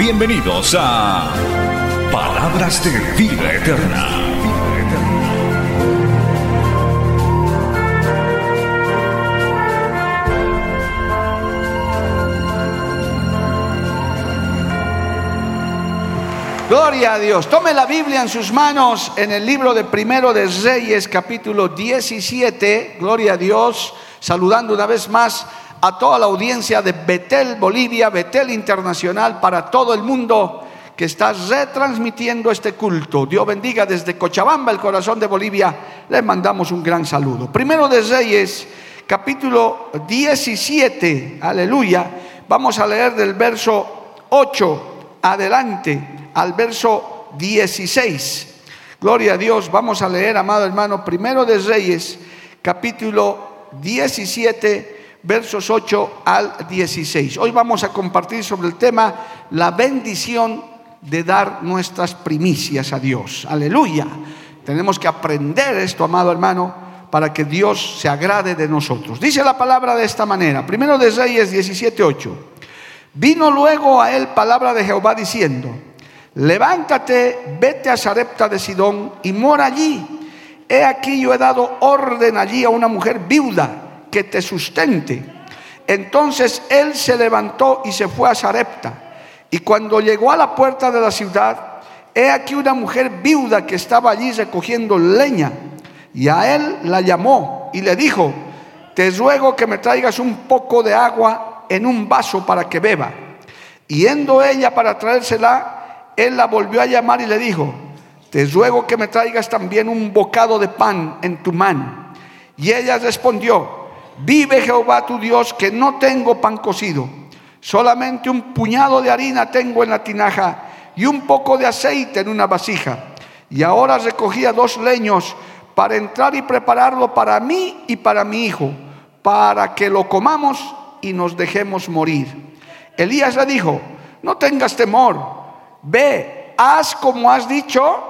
Bienvenidos a Palabras de Vida Eterna. Gloria a Dios. Tome la Biblia en sus manos en el libro de Primero de Reyes, capítulo 17. Gloria a Dios. Saludando una vez más a toda la audiencia de Betel, Bolivia, Betel Internacional, para todo el mundo que está retransmitiendo este culto. Dios bendiga desde Cochabamba, el corazón de Bolivia. Le mandamos un gran saludo. Primero de Reyes, capítulo 17. Aleluya. Vamos a leer del verso 8 adelante al verso 16. Gloria a Dios. Vamos a leer, amado hermano, primero de Reyes, capítulo 17, versos 8 al 16. Hoy vamos a compartir sobre el tema la bendición de dar nuestras primicias a Dios. Aleluya. Tenemos que aprender esto, amado hermano, para que Dios se agrade de nosotros. Dice la palabra de esta manera. Primero de Reyes 17, 8. Vino luego a él palabra de Jehová diciendo, levántate, vete a Sarepta de Sidón y mora allí. He aquí yo he dado orden allí a una mujer viuda que te sustente. Entonces él se levantó y se fue a Sarepta. Y cuando llegó a la puerta de la ciudad, he aquí una mujer viuda que estaba allí recogiendo leña. Y a él la llamó y le dijo, te ruego que me traigas un poco de agua en un vaso para que beba. Yendo ella para traérsela, él la volvió a llamar y le dijo, te ruego que me traigas también un bocado de pan en tu mano. Y ella respondió, vive Jehová tu Dios que no tengo pan cocido, solamente un puñado de harina tengo en la tinaja y un poco de aceite en una vasija. Y ahora recogía dos leños para entrar y prepararlo para mí y para mi hijo, para que lo comamos y nos dejemos morir. Elías le dijo, no tengas temor ve, haz como has dicho,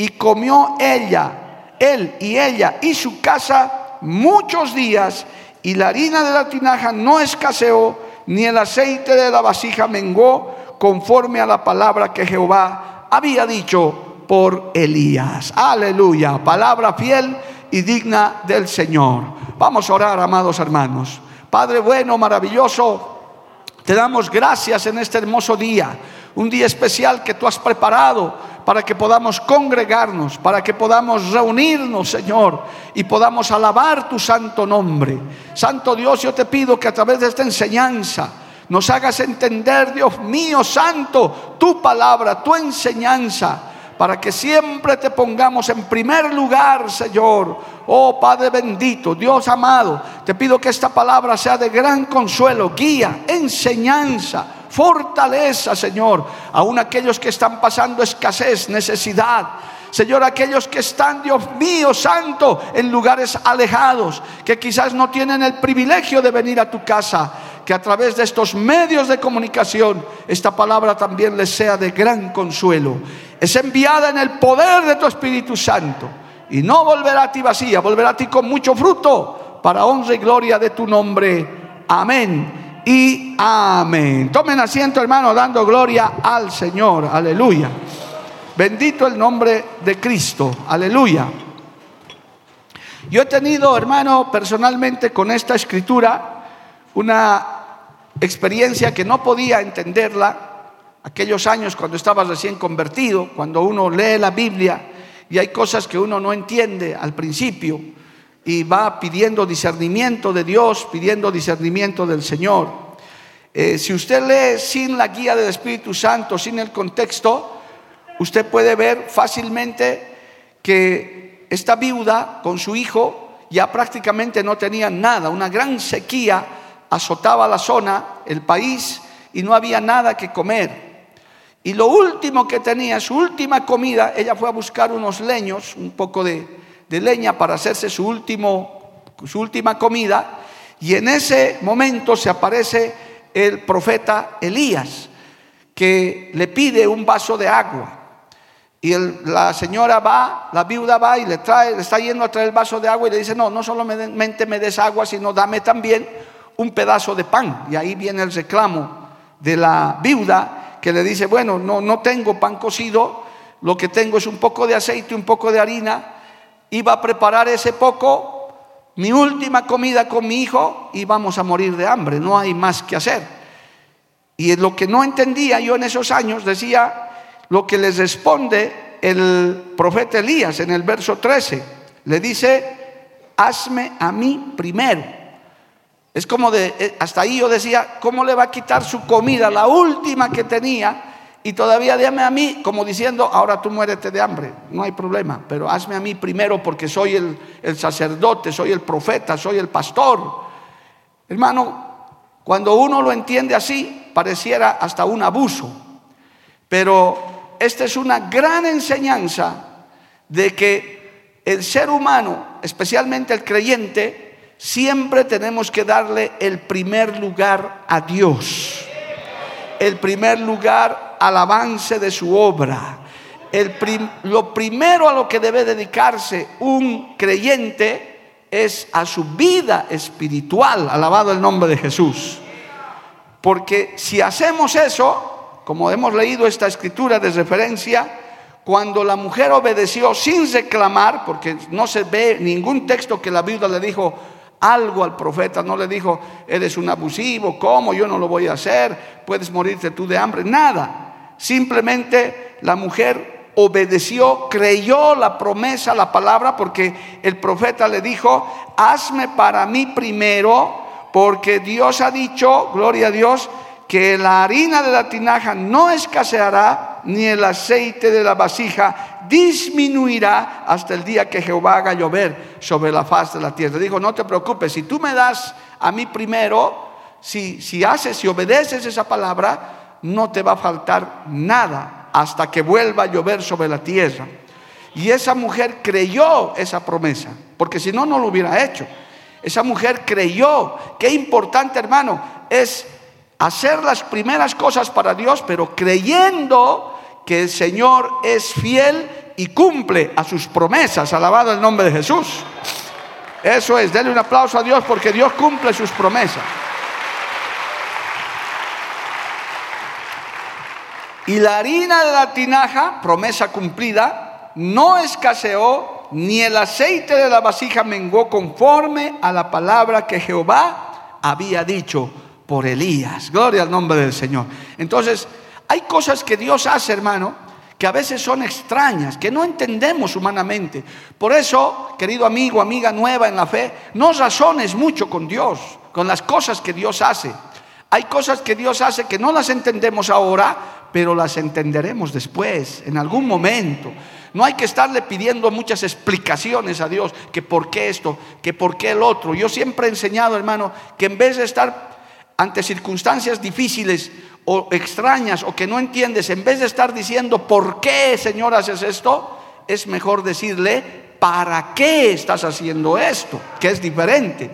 y comió ella, él y ella y su casa muchos días y la harina de la tinaja no escaseó ni el aceite de la vasija menguó conforme a la palabra que Jehová había dicho por Elías. Aleluya, palabra fiel y digna del Señor. Vamos a orar, amados hermanos. Padre bueno, maravilloso, te damos gracias en este hermoso día, un día especial que tú has preparado para que podamos congregarnos, para que podamos reunirnos, Señor, y podamos alabar tu santo nombre. Santo Dios, yo te pido que a través de esta enseñanza nos hagas entender, Dios mío, santo, tu palabra, tu enseñanza para que siempre te pongamos en primer lugar, Señor. Oh Padre bendito, Dios amado, te pido que esta palabra sea de gran consuelo, guía, enseñanza, fortaleza, Señor, aún aquellos que están pasando escasez, necesidad. Señor, aquellos que están, Dios mío, santo, en lugares alejados, que quizás no tienen el privilegio de venir a tu casa que a través de estos medios de comunicación esta palabra también les sea de gran consuelo. Es enviada en el poder de tu Espíritu Santo y no volverá a ti vacía, volverá a ti con mucho fruto para honra y gloria de tu nombre. Amén y amén. Tomen asiento, hermano, dando gloria al Señor. Aleluya. Bendito el nombre de Cristo. Aleluya. Yo he tenido, hermano, personalmente con esta escritura una experiencia que no podía entenderla aquellos años cuando estabas recién convertido, cuando uno lee la Biblia y hay cosas que uno no entiende al principio y va pidiendo discernimiento de Dios, pidiendo discernimiento del Señor. Eh, si usted lee sin la guía del Espíritu Santo, sin el contexto, usted puede ver fácilmente que esta viuda con su hijo ya prácticamente no tenían nada, una gran sequía azotaba la zona, el país, y no había nada que comer. Y lo último que tenía, su última comida, ella fue a buscar unos leños, un poco de, leña para hacerse su, último, su última comida, y en ese momento se aparece el profeta Elías, que le pide un vaso de agua. Y la señora va, la viuda va y le trae, le está yendo a traer el vaso de agua y le dice, no, no solamente me des agua, sino dame también un pedazo de pan. Y ahí viene el reclamo de la viuda que le dice, bueno, no, no tengo pan cocido, lo que tengo es un poco de aceite, un poco de harina, iba a preparar ese poco, mi última comida con mi hijo y vamos a morir de hambre, no hay más que hacer. Y lo que no entendía yo en esos años, decía, lo que les responde el profeta Elías en el verso 13. Le dice, hazme a mí primero. Es como de, eh, hasta ahí yo decía, ¿cómo le va a quitar su comida, la última que tenía? Y todavía déme a mí, como diciendo, ahora tú muérete de hambre, no hay problema, pero hazme a mí primero porque soy el sacerdote, soy el profeta, soy el pastor. Hermano, cuando uno lo entiende así, pareciera hasta un abuso, pero esta es una gran enseñanza de que el ser humano, especialmente el creyente, siempre tenemos que darle el primer lugar a Dios, el primer lugar al avance de su obra. Lo primero a lo que debe dedicarse un creyente es a su vida espiritual, alabado el nombre de Jesús. Porque si hacemos eso, como hemos leído esta escritura de referencia, cuando la mujer obedeció sin reclamar, porque no se ve ningún texto que la viuda le dijo algo al profeta, no le dijo, eres un abusivo, ¿cómo? Yo no lo voy a hacer, puedes morirte tú de hambre, nada. Simplemente la mujer obedeció, creyó la promesa, la palabra, porque el profeta le dijo, hazme para mí primero, porque Dios ha dicho, gloria a Dios, que la harina de la tinaja no escaseará, ni el aceite de la vasija disminuirá hasta el día que Jehová haga llover sobre la faz de la tierra. Dijo, no te preocupes, si tú me das a mí primero, si, si haces, y obedeces esa palabra, no te va a faltar nada hasta que vuelva a llover sobre la tierra. Y esa mujer creyó esa promesa, porque si no, no lo hubiera hecho. Esa mujer creyó. Qué importante, hermano, es hacer las primeras cosas para Dios, pero creyendo que el Señor es fiel y cumple a sus promesas. Alabado el nombre de Jesús. Eso es, denle un aplauso a Dios porque Dios cumple sus promesas. Y la harina de la tinaja, promesa cumplida, no escaseó, ni el aceite de la vasija menguó conforme a la palabra que Jehová había dicho por Elías. Gloria al nombre del Señor. Entonces, hay cosas que Dios hace, hermano, que a veces son extrañas, que no entendemos humanamente. Por eso, querido amigo, amiga nueva en la fe, no razones mucho con Dios, con las cosas que Dios hace. Hay cosas que Dios hace que no las entendemos ahora, pero las entenderemos después, en algún momento. No hay que estarle pidiendo muchas explicaciones a Dios, que por qué esto, que por qué el otro. Yo siempre he enseñado, hermano, que en vez de estar ante circunstancias difíciles o extrañas o que no entiendes, en vez de estar diciendo, ¿por qué, Señor, haces esto? Es mejor decirle, ¿para qué estás haciendo esto? Que es diferente.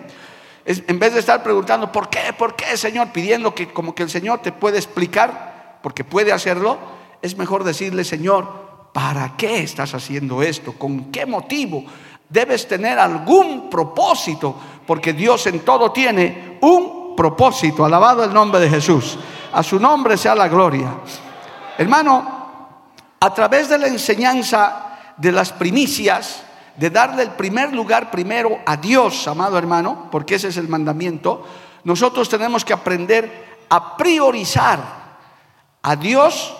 En vez de estar preguntando, ¿por qué, por qué, Señor? Pidiendo que como que el Señor te puede explicar, porque puede hacerlo, es mejor decirle, Señor, ¿para qué estás haciendo esto? ¿Con qué motivo? Debes tener algún propósito, porque Dios en todo tiene un propósito. Alabado el nombre de Jesús. A su nombre sea la gloria. Hermano, a través de la enseñanza de las primicias, de darle el primer lugar primero a Dios, amado hermano, porque ese es el mandamiento, nosotros tenemos que aprender a priorizar, a Dios,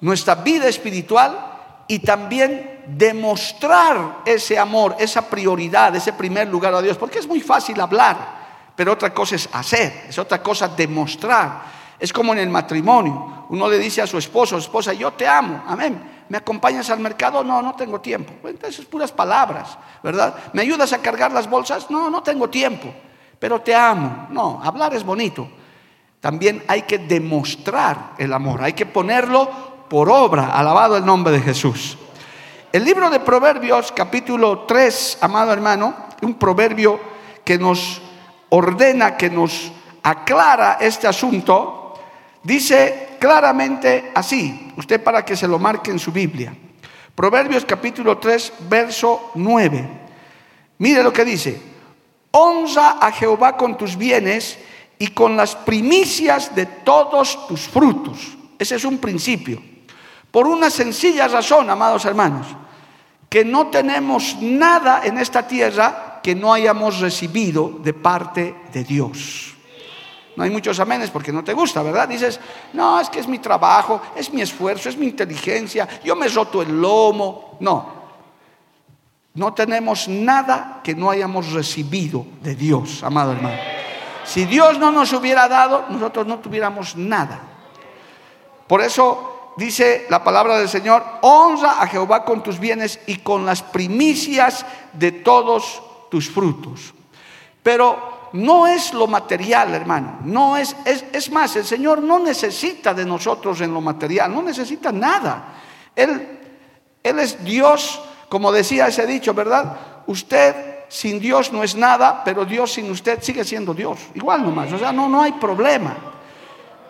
nuestra vida espiritual y también demostrar ese amor, esa prioridad, ese primer lugar a Dios. Porque es muy fácil hablar, pero otra cosa es hacer, es otra cosa demostrar. Es como en el matrimonio. Uno le dice a su esposo, esposa, yo te amo, amén. ¿Me acompañas al mercado? No, no tengo tiempo. Entonces, puras palabras, ¿verdad? ¿Me ayudas a cargar las bolsas? No, no tengo tiempo, pero te amo. No, hablar es bonito. También hay que demostrar el amor, hay que ponerlo por obra. Alabado el nombre de Jesús. El libro de Proverbios, capítulo 3, amado hermano, un proverbio que nos ordena, que nos aclara este asunto, dice claramente así, usted para que se lo marque en su Biblia. Proverbios capítulo 3, verso 9. Mire lo que dice, honra a Jehová con tus bienes y con las primicias de todos tus frutos. Ese es un principio. Por una sencilla razón, amados hermanos, que no tenemos nada en esta tierra que no hayamos recibido de parte de Dios. No hay muchos amenes porque no te gusta, ¿verdad? Dices, no, es que es mi trabajo, es mi esfuerzo, es mi inteligencia, yo me roto el lomo. No, no tenemos nada que no hayamos recibido de Dios, amado hermano. Si Dios no nos hubiera dado, nosotros no tuviéramos nada. Por eso dice la palabra del Señor, honra a Jehová con tus bienes y con las primicias de todos tus frutos. Pero no es lo material, hermano. No es, es, más, el Señor no necesita de nosotros en lo material, no necesita nada. Él, él es Dios, como decía ese dicho, ¿verdad? Usted sin Dios no es nada, pero Dios sin usted sigue siendo Dios. Igual nomás, o sea, no, no hay problema.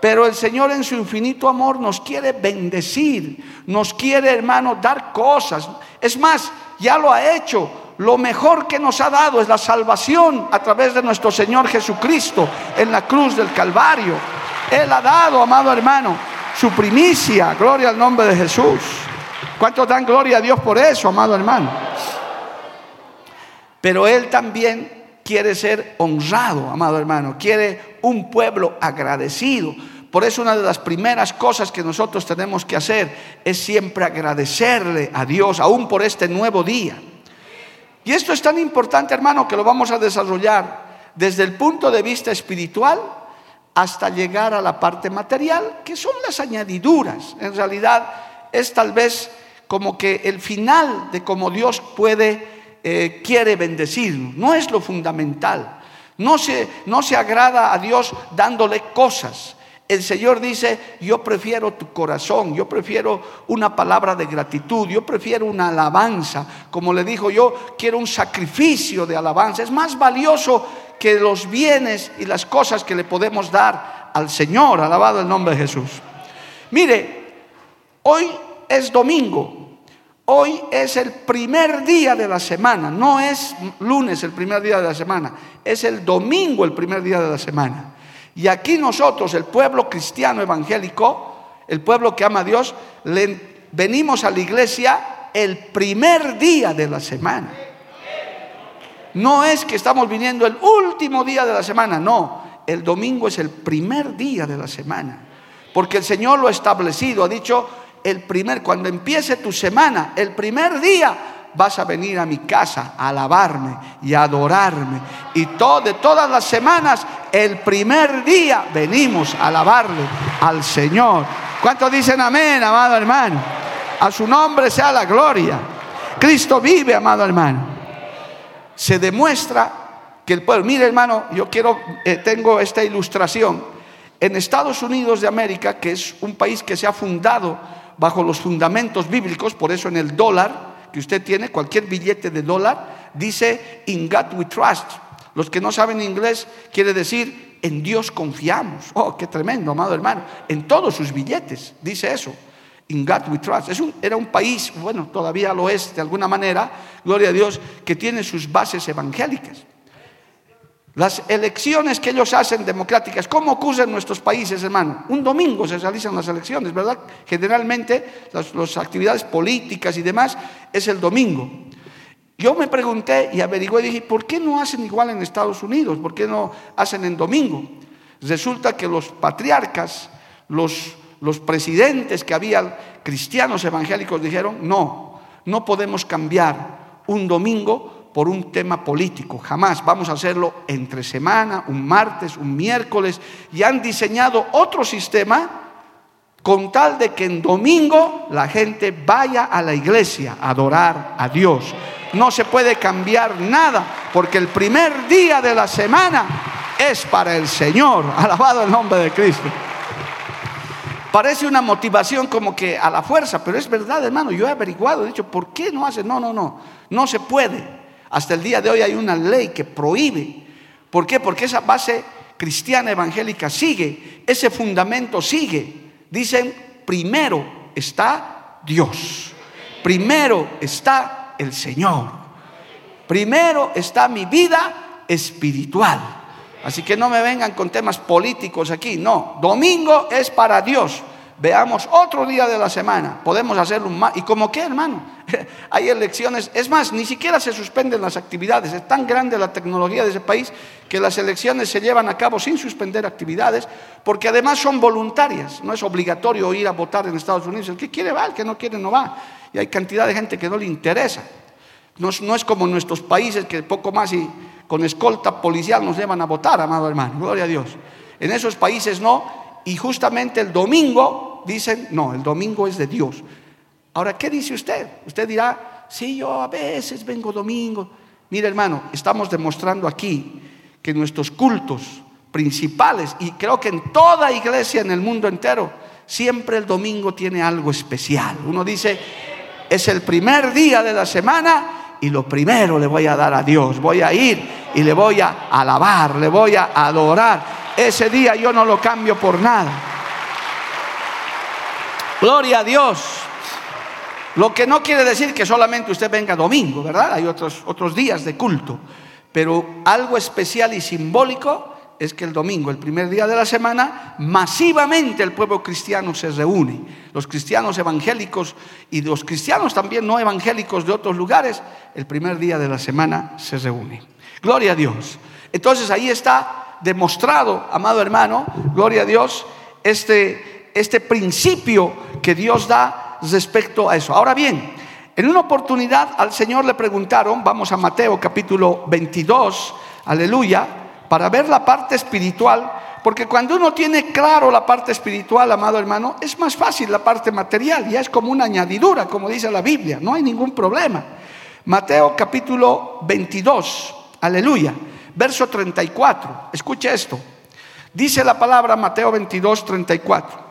Pero el Señor en su infinito amor nos quiere bendecir, nos quiere, hermano, dar cosas. Es más, ya lo ha hecho lo mejor que nos ha dado es la salvación a través de nuestro Señor Jesucristo en la cruz del Calvario. Él ha dado, amado hermano, su primicia. Gloria al nombre de Jesús. ¿Cuántos dan gloria a Dios por eso, amado hermano? Pero Él también quiere ser honrado, amado hermano. Quiere un pueblo agradecido. Por eso una de las primeras cosas que nosotros tenemos que hacer es siempre agradecerle a Dios, aún por este nuevo día. Y esto es tan importante, hermano, que lo vamos a desarrollar desde el punto de vista espiritual hasta llegar a la parte material, que son las añadiduras. En realidad es tal vez como que el final de cómo Dios puede, eh, quiere bendecirnos. No es lo fundamental. No se, no se agrada a Dios dándole cosas. El Señor dice, yo prefiero tu corazón, yo prefiero una palabra de gratitud, yo prefiero una alabanza. Como le dijo, yo quiero un sacrificio de alabanza. Es más valioso que los bienes y las cosas que le podemos dar al Señor. Alabado el nombre de Jesús. Mire, hoy es domingo. Hoy es el primer día de la semana. No es lunes el primer día de la semana. Es el domingo el primer día de la semana. Y aquí nosotros, el pueblo cristiano evangélico, el pueblo que ama a Dios, venimos a la iglesia el primer día de la semana. No es que estamos viniendo el último día de la semana, no, el domingo es el primer día de la semana. Porque el Señor lo ha establecido, ha dicho, el primer, cuando empiece tu semana, el primer día vas a venir a mi casa a alabarme y a adorarme. Y todo, de todas las semanas, el primer día venimos a alabarle al Señor. ¿Cuántos dicen amén, amado hermano? A su nombre sea la gloria. Cristo vive, amado hermano. Se demuestra que el pueblo, mire hermano, yo quiero, eh, tengo esta ilustración. En Estados Unidos de América, que es un país que se ha fundado bajo los fundamentos bíblicos, por eso en el dólar, usted tiene, cualquier billete de dólar, dice In God we trust. Los que no saben inglés quiere decir en Dios confiamos. Oh, qué tremendo, amado hermano. En todos sus billetes dice eso. In God we trust. Es un, era un país, bueno, todavía lo es de alguna manera, gloria a Dios, que tiene sus bases evangélicas. Las elecciones que ellos hacen democráticas, ¿cómo ocurren en nuestros países, hermano? Un domingo se realizan las elecciones, ¿verdad? Generalmente las, actividades políticas y demás es el domingo. Yo me pregunté y averigué dije, ¿por qué no hacen igual en Estados Unidos? ¿Por qué no hacen en domingo? Resulta que los patriarcas, los, los presidentes que había cristianos evangélicos dijeron, no, no podemos cambiar un domingo por un tema político, jamás vamos a hacerlo entre semana, un martes, un miércoles, y han diseñado otro sistema con tal de que en domingo la gente vaya a la iglesia a adorar a Dios. No se puede cambiar nada, porque el primer día de la semana es para el Señor. Alabado el nombre de Cristo. Parece una motivación como que a la fuerza, pero es verdad, hermano. Yo he averiguado, he dicho, ¿por qué no hace? No, no, no, no se puede. Hasta el día de hoy hay una ley que prohíbe. ¿Por qué? Porque esa base cristiana evangélica sigue, ese fundamento sigue. Dicen, primero está Dios, primero está el Señor, primero está mi vida espiritual. Así que no me vengan con temas políticos aquí, no, domingo es para Dios. Veamos otro día de la semana, podemos hacerlo más. ¿Y como qué, hermano? Hay elecciones, es más, ni siquiera se suspenden las actividades. Es tan grande la tecnología de ese país que las elecciones se llevan a cabo sin suspender actividades, porque además son voluntarias. No es obligatorio ir a votar en Estados Unidos. El que quiere va, el que no quiere no va. Y hay cantidad de gente que no le interesa. No no es como nuestros países que poco más y con escolta policial nos llevan a votar, amado hermano. Gloria a Dios. En esos países no. Y justamente el domingo dicen, no, el domingo es de Dios. Ahora, ¿qué dice usted? Usted dirá, sí, yo a veces vengo domingo. Mire, hermano, estamos demostrando aquí que nuestros cultos principales, y creo que en toda iglesia en el mundo entero, siempre el domingo tiene algo especial. Uno dice, es el primer día de la semana y lo primero le voy a dar a Dios. Voy a ir y le voy a alabar, le voy a adorar. Ese día yo no lo cambio por nada. Gloria a Dios. Lo que no quiere decir que solamente usted venga domingo, ¿verdad? Hay otros, otros días de culto. Pero algo especial y simbólico es que el domingo, el primer día de la semana, masivamente el pueblo cristiano se reúne. Los cristianos evangélicos y los cristianos también no evangélicos de otros lugares, el primer día de la semana se reúnen. Gloria a Dios. Entonces ahí está demostrado, amado hermano, gloria a Dios, este este principio que Dios da respecto a eso. Ahora bien, en una oportunidad al Señor le preguntaron, vamos a Mateo capítulo 22, aleluya, para ver la parte espiritual, porque cuando uno tiene claro la parte espiritual, amado hermano, es más fácil la parte material, ya es como una añadidura, como dice la Biblia, no hay ningún problema. Mateo capítulo 22, aleluya, verso 34, escuche esto. Dice la palabra Mateo 22, 34.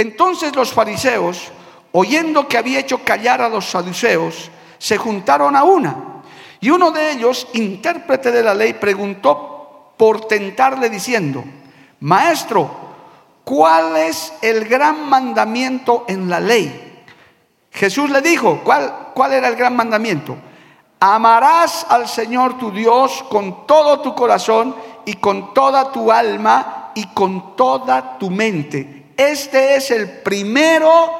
Entonces los fariseos, oyendo que había hecho callar a los saduceos, se juntaron a una. Y uno de ellos, intérprete de la ley, preguntó por tentarle diciendo, Maestro, ¿cuál es el gran mandamiento en la ley? Jesús le dijo, ¿cuál, era el gran mandamiento? Amarás al Señor tu Dios con todo tu corazón y con toda tu alma y con toda tu mente este es el primero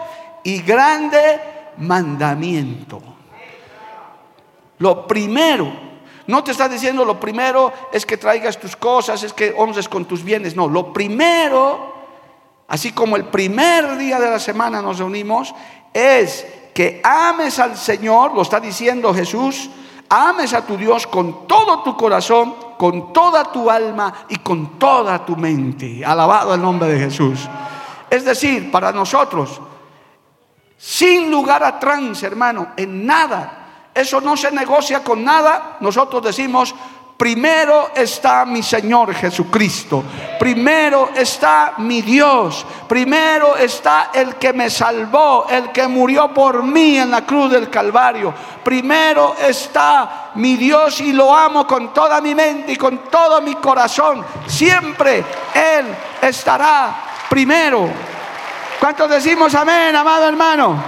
y grande mandamiento. Lo primero, no te está diciendo lo primero es que traigas tus cosas, es que honres con tus bienes. No, lo primero, así como el primer día de la semana nos reunimos, es que ames al Señor, lo está diciendo Jesús, ames a tu Dios con todo tu corazón, con toda tu alma y con toda tu mente. Alabado el nombre de Jesús. Es decir, para nosotros, sin lugar a trance, hermano, en nada, eso no se negocia con nada, nosotros decimos, Primero está mi Señor Jesucristo. Primero está mi Dios. Primero está el que me salvó, el que murió por mí en la cruz del Calvario. Primero está mi Dios y lo amo con toda mi mente y con todo mi corazón. Siempre Él estará primero. ¿Cuántos decimos amén, amado hermano?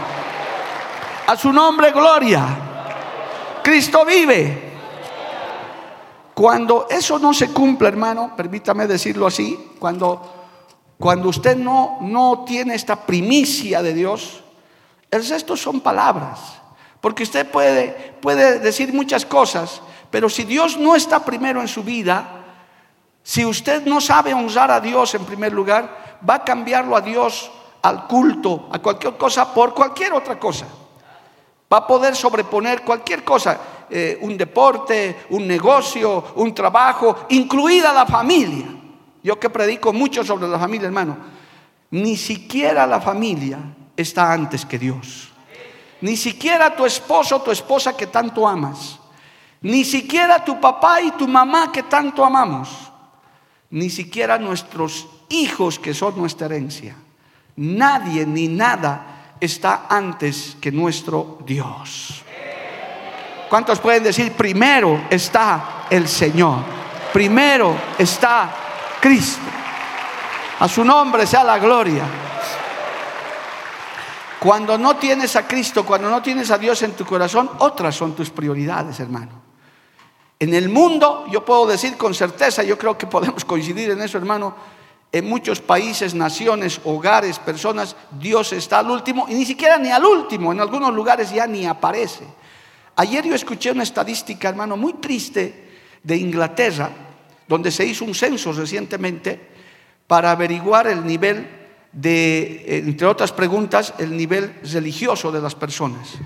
A su nombre, gloria. Cristo vive. Cuando eso no se cumple, hermano, permítame decirlo así, cuando, cuando usted no, no tiene esta primicia de Dios, el resto son palabras. Porque usted puede, puede decir muchas cosas, pero si Dios no está primero en su vida, si usted no sabe honrar a Dios en primer lugar, va a cambiarlo a Dios al culto, a cualquier cosa, por cualquier otra cosa. Va a poder sobreponer cualquier cosa, eh, un deporte, un negocio, un trabajo, incluida la familia. Yo que predico mucho sobre la familia, hermano, ni siquiera la familia está antes que Dios. Ni siquiera tu esposo o tu esposa que tanto amas. Ni siquiera tu papá y tu mamá que tanto amamos. Ni siquiera nuestros hijos que son nuestra herencia. Nadie ni nada está antes que nuestro Dios. ¿Cuántos pueden decir, primero está el Señor? Primero está Cristo. A su nombre sea la gloria. Cuando no tienes a Cristo, cuando no tienes a Dios en tu corazón, otras son tus prioridades, hermano. En el mundo, yo puedo decir con certeza, yo creo que podemos coincidir en eso, hermano, en muchos países, naciones, hogares, personas, Dios está al último y ni siquiera ni al último, en algunos lugares ya ni aparece. Ayer yo escuché una estadística, hermano, muy triste de Inglaterra, donde se hizo un censo recientemente para averiguar el nivel de, entre otras preguntas, el nivel religioso de las personas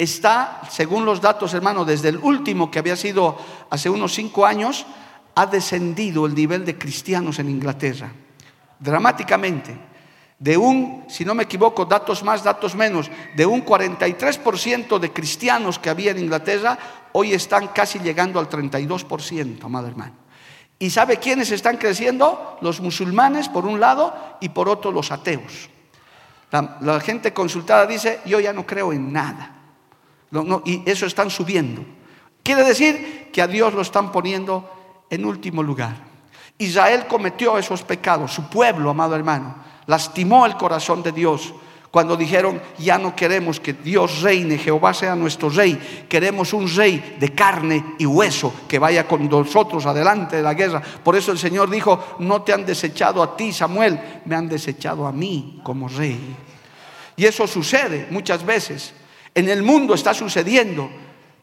está, según los datos, hermano, desde el último que había sido hace unos cinco años, ha descendido el nivel de cristianos en Inglaterra, dramáticamente. De un, si no me equivoco, datos más, datos menos, de un 43% de cristianos que había en Inglaterra, hoy están casi llegando al 32%, amado hermano. ¿Y sabe quiénes están creciendo? Los musulmanes, por un lado, y por otro los ateos. La, gente consultada dice, yo ya no creo en nada y eso están subiendo. Quiere decir que a Dios lo están poniendo en último lugar. Israel cometió esos pecados, su pueblo, amado hermano, lastimó el corazón de Dios cuando dijeron, ya no queremos que Dios reine, Jehová sea nuestro rey, queremos un rey de carne y hueso que vaya con nosotros adelante de la guerra. Por eso el Señor dijo, no te han desechado a ti, Samuel, me han desechado a mí como rey. Y eso sucede muchas veces. En el mundo está sucediendo.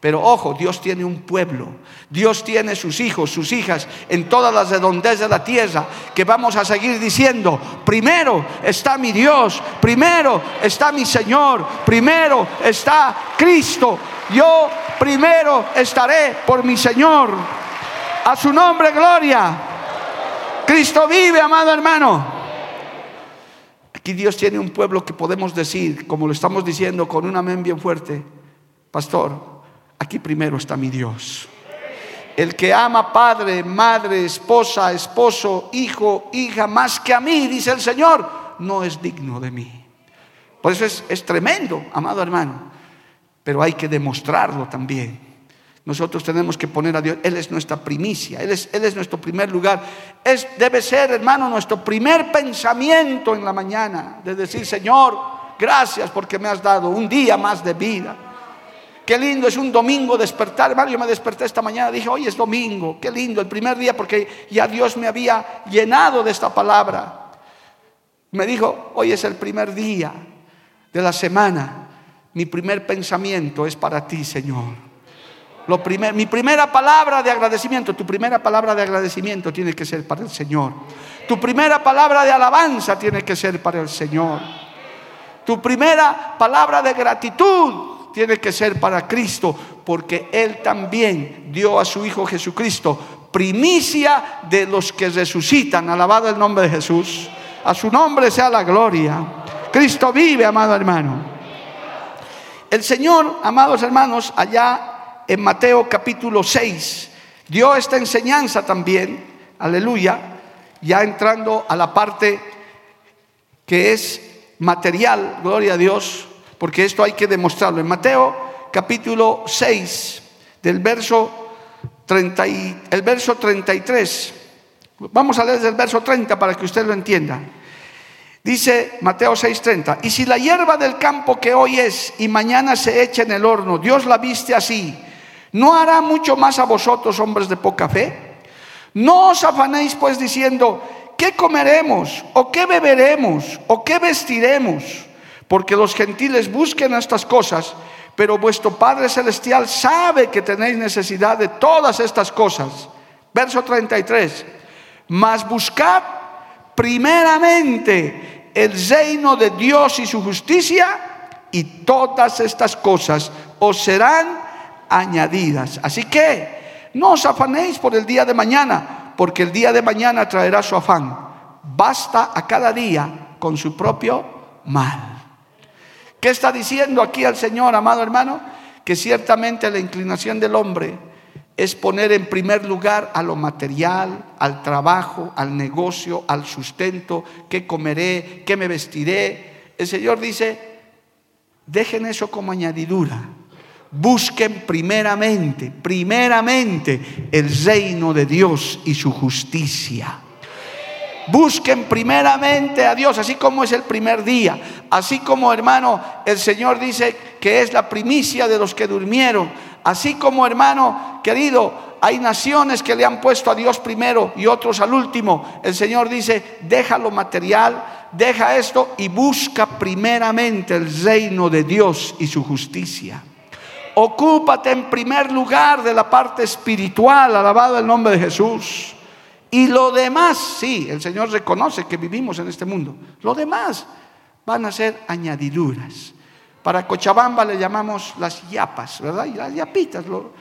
Pero ojo, Dios tiene un pueblo, Dios tiene sus hijos, sus hijas en todas las redondeces de la tierra, que vamos a seguir diciendo, primero está mi Dios, primero está mi Señor, primero está Cristo, yo primero estaré por mi Señor. A su nombre, gloria. Cristo vive, amado hermano. Aquí Dios tiene un pueblo que podemos decir, como lo estamos diciendo con un amén bien fuerte, pastor, aquí primero está mi Dios. El que ama padre, madre, esposa, esposo, hijo, hija, más que a mí, dice el Señor, no es digno de mí. Por eso es, es tremendo, amado hermano, pero hay que demostrarlo también. Nosotros tenemos que poner a Dios, Él es nuestra primicia, Él es, Él es nuestro primer lugar. Es, debe ser, hermano, nuestro primer pensamiento en la mañana, de decir, Señor, gracias porque me has dado un día más de vida. Qué lindo es un domingo despertar, hermano. Yo me desperté esta mañana, dije, hoy es domingo, qué lindo, el primer día, porque ya Dios me había llenado de esta palabra. Me dijo, hoy es el primer día de la semana. Mi primer pensamiento es para ti, Señor mi primera palabra de agradecimiento, tu primera palabra de agradecimiento tiene que ser para el Señor. Tu primera palabra de alabanza tiene que ser para el Señor. Tu primera palabra de gratitud tiene que ser para Cristo, porque Él también dio a su Hijo Jesucristo primicia de los que resucitan. Alabado el nombre de Jesús. A su nombre sea la gloria. Cristo vive, amado hermano. El Señor, amados hermanos, allá en Mateo capítulo 6 dio esta enseñanza también, aleluya, ya entrando a la parte que es material, gloria a Dios, porque esto hay que demostrarlo. En Mateo capítulo 6, del verso 30 el verso 33, vamos a leer desde el verso 30 para que usted lo entienda. Dice Mateo 6:30, y si la hierba del campo que hoy es y mañana se echa en el horno, Dios la viste así, ¿No hará mucho más a vosotros, hombres de poca fe? No os afanéis pues diciendo, ¿qué comeremos? ¿O qué beberemos? ¿O qué vestiremos? Porque los gentiles busquen estas cosas, pero vuestro Padre Celestial sabe que tenéis necesidad de todas estas cosas. Verso 33. Mas buscad primeramente el reino de Dios y su justicia y todas estas cosas os serán añadidas. Así que no os afanéis por el día de mañana, porque el día de mañana traerá su afán. Basta a cada día con su propio mal. ¿Qué está diciendo aquí al Señor, amado hermano? Que ciertamente la inclinación del hombre es poner en primer lugar a lo material, al trabajo, al negocio, al sustento, qué comeré, qué me vestiré. El Señor dice, dejen eso como añadidura. Busquen primeramente, primeramente el reino de Dios y su justicia. Busquen primeramente a Dios, así como es el primer día, así como hermano, el Señor dice que es la primicia de los que durmieron Así como hermano querido, hay naciones que le han puesto a Dios primero y otros al último. El Señor dice, deja lo material, deja esto y busca primeramente el reino de Dios y su justicia. Ocúpate en primer lugar de la parte espiritual, alabado el nombre de Jesús. Y lo demás, sí, el Señor reconoce que vivimos en este mundo. Lo demás van a ser añadiduras. Para Cochabamba le llamamos las yapas, ¿verdad? Y las yapitas, lo,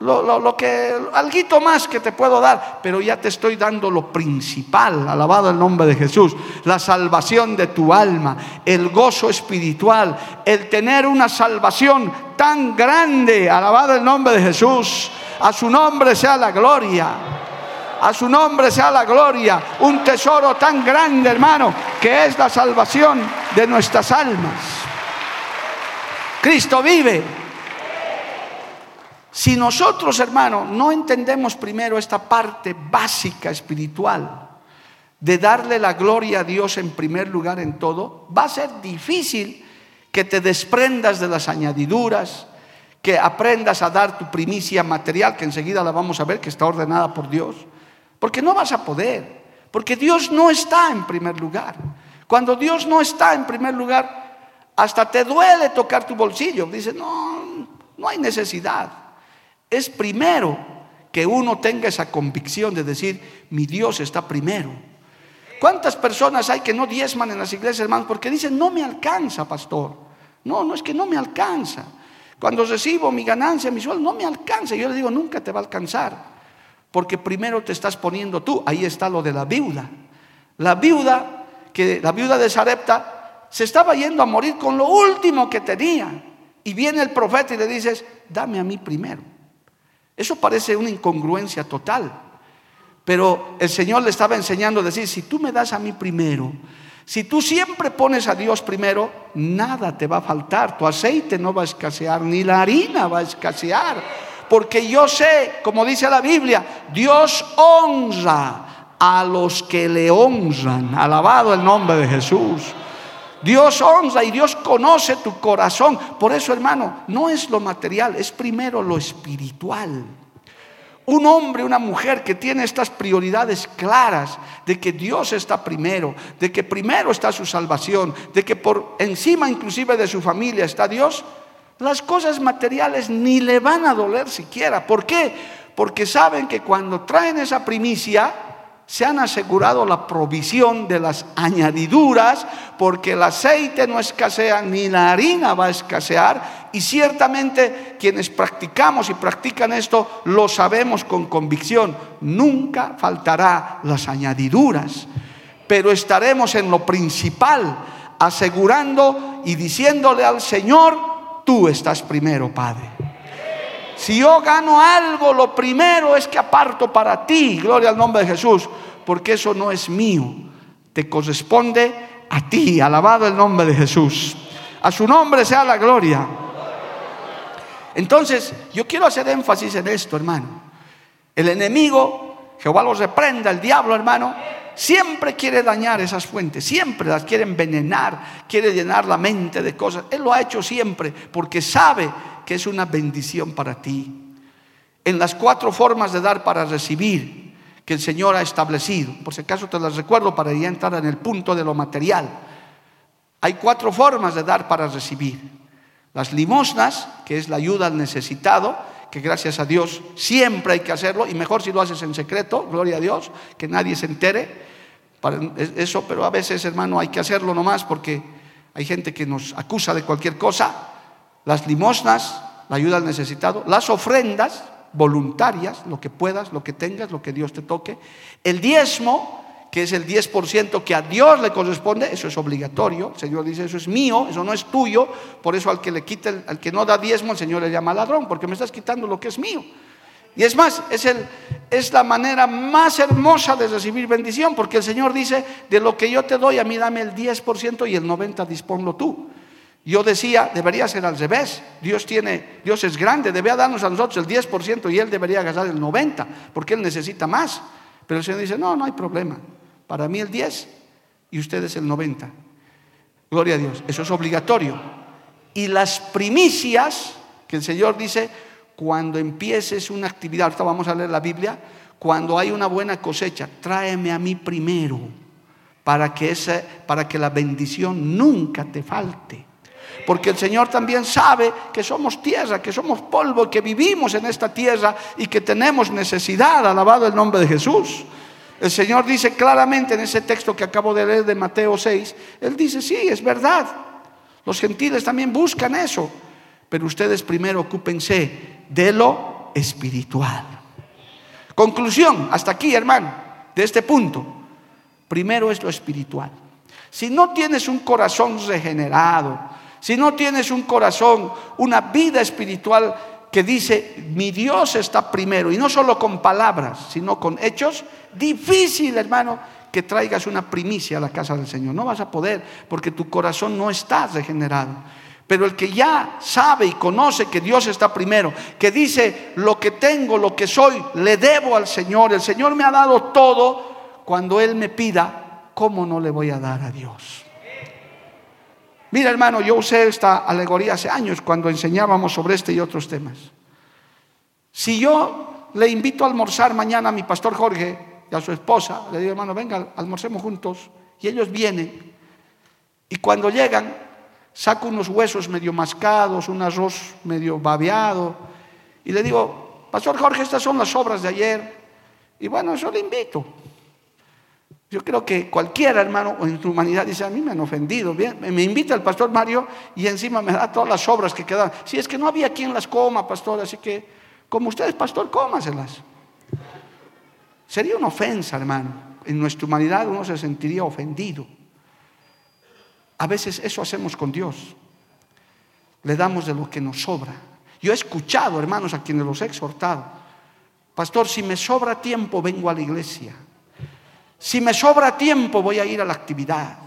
lo, lo, que, algo más que te puedo dar, pero ya te estoy dando lo principal, alabado el nombre de Jesús, la salvación de tu alma, el gozo espiritual, el tener una salvación tan grande, alabado el nombre de Jesús, a su nombre sea la gloria. A su nombre sea la gloria, un tesoro tan grande, hermano, que es la salvación de nuestras almas. Cristo vive. Si nosotros, hermano, no entendemos primero esta parte básica espiritual de darle la gloria a Dios en primer lugar en todo, va a ser difícil que te desprendas de las añadiduras, que aprendas a dar tu primicia material, que enseguida la vamos a ver, que está ordenada por Dios, porque no vas a poder, porque Dios no está en primer lugar. Cuando Dios no está en primer lugar, hasta te duele tocar tu bolsillo. Dice, no, no hay necesidad. Es primero que uno tenga esa convicción de decir, mi Dios está primero. ¿Cuántas personas hay que no diezman en las iglesias, hermanos? Porque dicen, no me alcanza, pastor. No, no es que no me alcanza. Cuando recibo mi ganancia, mi sueldo, no me alcanza. Yo le digo, nunca te va a alcanzar. Porque primero te estás poniendo tú. Ahí está lo de la viuda. La viuda, que la viuda de Sarepta se estaba yendo a morir con lo último que tenía. Y viene el profeta y le dices, dame a mí primero. Eso parece una incongruencia total. Pero el Señor le estaba enseñando a decir, si tú me das a mí primero, si tú siempre pones a Dios primero, nada te va a faltar. Tu aceite no va a escasear, ni la harina va a escasear. Porque yo sé, como dice la Biblia, Dios honra a los que le honran. Alabado el nombre de Jesús. Dios honra y Dios conoce tu corazón. Por eso, hermano, no es lo material, es primero lo espiritual. Un hombre, una mujer que tiene estas prioridades claras de que Dios está primero, de que primero está su salvación, de que por encima inclusive de su familia está Dios, las cosas materiales ni le van a doler siquiera. ¿Por qué? Porque saben que cuando traen esa primicia, se han asegurado la provisión de las añadiduras, porque el aceite no escasea ni la harina va a escasear, y ciertamente quienes practicamos y practican esto lo sabemos con convicción, nunca faltará las añadiduras, pero estaremos en lo principal, asegurando y diciéndole al Señor, tú estás primero, Padre. Si yo gano algo, lo primero es que aparto para ti, gloria al nombre de Jesús, porque eso no es mío, te corresponde a ti, alabado el nombre de Jesús. A su nombre sea la gloria. Entonces, yo quiero hacer énfasis en esto, hermano. El enemigo, Jehová los reprenda, el diablo, hermano, siempre quiere dañar esas fuentes, siempre las quiere envenenar, quiere llenar la mente de cosas. Él lo ha hecho siempre porque sabe que es una bendición para ti. En las cuatro formas de dar para recibir que el Señor ha establecido, por si acaso te las recuerdo para ya entrar en el punto de lo material. Hay cuatro formas de dar para recibir. Las limosnas, que es la ayuda al necesitado, que gracias a Dios siempre hay que hacerlo, y mejor si lo haces en secreto, gloria a Dios, que nadie se entere. para eso, pero a veces, hermano, hay que hacerlo nomás porque hay gente que nos acusa de cualquier cosa. Las limosnas, la ayuda al necesitado, las ofrendas voluntarias, lo que puedas, lo que tengas, lo que Dios te toque. El diezmo, que es el 10% que a Dios le corresponde, eso es obligatorio. El Señor dice, eso es mío, eso no es tuyo. Por eso al que le quita, al que no da diezmo, el Señor le llama ladrón, porque me estás quitando lo que es mío. Y es más, es, el, es la manera más hermosa de recibir bendición, porque el Señor dice, de lo que yo te doy, a mí dame el 10% y el 90% disponlo tú. Yo decía, debería ser al revés. Dios tiene, Dios es grande, debe darnos a nosotros el 10% y Él debería gastar el 90%, porque Él necesita más. Pero el Señor dice, no, no hay problema. Para mí el 10 y ustedes el 90. Gloria a Dios, eso es obligatorio. Y las primicias, que el Señor dice, cuando empieces una actividad, vamos a leer la Biblia, cuando hay una buena cosecha, tráeme a mí primero para que, esa, para que la bendición nunca te falte. Porque el Señor también sabe que somos tierra, que somos polvo, que vivimos en esta tierra y que tenemos necesidad, alabado el nombre de Jesús. El Señor dice claramente en ese texto que acabo de leer de Mateo 6, Él dice, sí, es verdad. Los gentiles también buscan eso. Pero ustedes primero ocúpense de lo espiritual. Conclusión, hasta aquí, hermano, de este punto. Primero es lo espiritual. Si no tienes un corazón regenerado, si no tienes un corazón, una vida espiritual que dice, mi Dios está primero, y no solo con palabras, sino con hechos, difícil, hermano, que traigas una primicia a la casa del Señor. No vas a poder porque tu corazón no está regenerado. Pero el que ya sabe y conoce que Dios está primero, que dice, lo que tengo, lo que soy, le debo al Señor, el Señor me ha dado todo, cuando Él me pida, ¿cómo no le voy a dar a Dios? Mira hermano, yo usé esta alegoría hace años cuando enseñábamos sobre este y otros temas. Si yo le invito a almorzar mañana a mi pastor Jorge y a su esposa, le digo hermano, venga, almorcemos juntos, y ellos vienen, y cuando llegan, saco unos huesos medio mascados, un arroz medio babeado, y le digo, Pastor Jorge, estas son las obras de ayer. Y bueno, eso le invito. Yo creo que cualquiera, hermano, en tu humanidad dice, a mí me han ofendido. Bien, me invita el pastor Mario y encima me da todas las obras que quedan. Si es que no había quien las coma, pastor, así que como ustedes, pastor, cómaselas. Sería una ofensa, hermano. En nuestra humanidad uno se sentiría ofendido. A veces eso hacemos con Dios. Le damos de lo que nos sobra. Yo he escuchado, hermanos, a quienes los he exhortado. Pastor, si me sobra tiempo, vengo a la iglesia. Si me sobra tiempo, voy a ir a la actividad.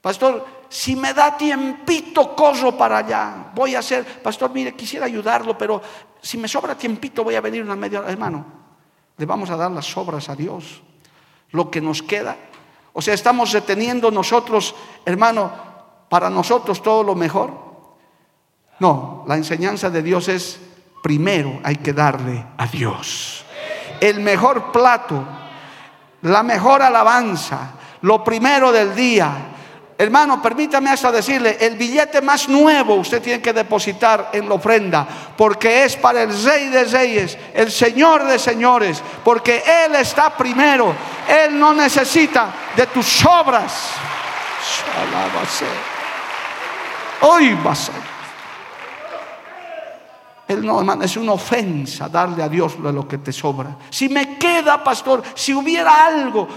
Pastor, si me da tiempito, corro para allá. Voy a hacer, pastor, mire, quisiera ayudarlo, pero si me sobra tiempito, voy a venir una media hermano. Le vamos a dar las obras a Dios. Lo que nos queda, o sea, estamos reteniendo nosotros, hermano, para nosotros todo lo mejor. No, la enseñanza de Dios es, primero hay que darle a Dios. El mejor plato, la mejor alabanza, lo primero del día, Hermano, permítame hasta decirle, el billete más nuevo usted tiene que depositar en la ofrenda, porque es para el Rey de Reyes, el Señor de Señores, porque Él está primero, Él no necesita de tus obras. Hoy va a ser. No, hermano, es una ofensa darle a Dios lo que te sobra. Si me queda, pastor, si hubiera algo,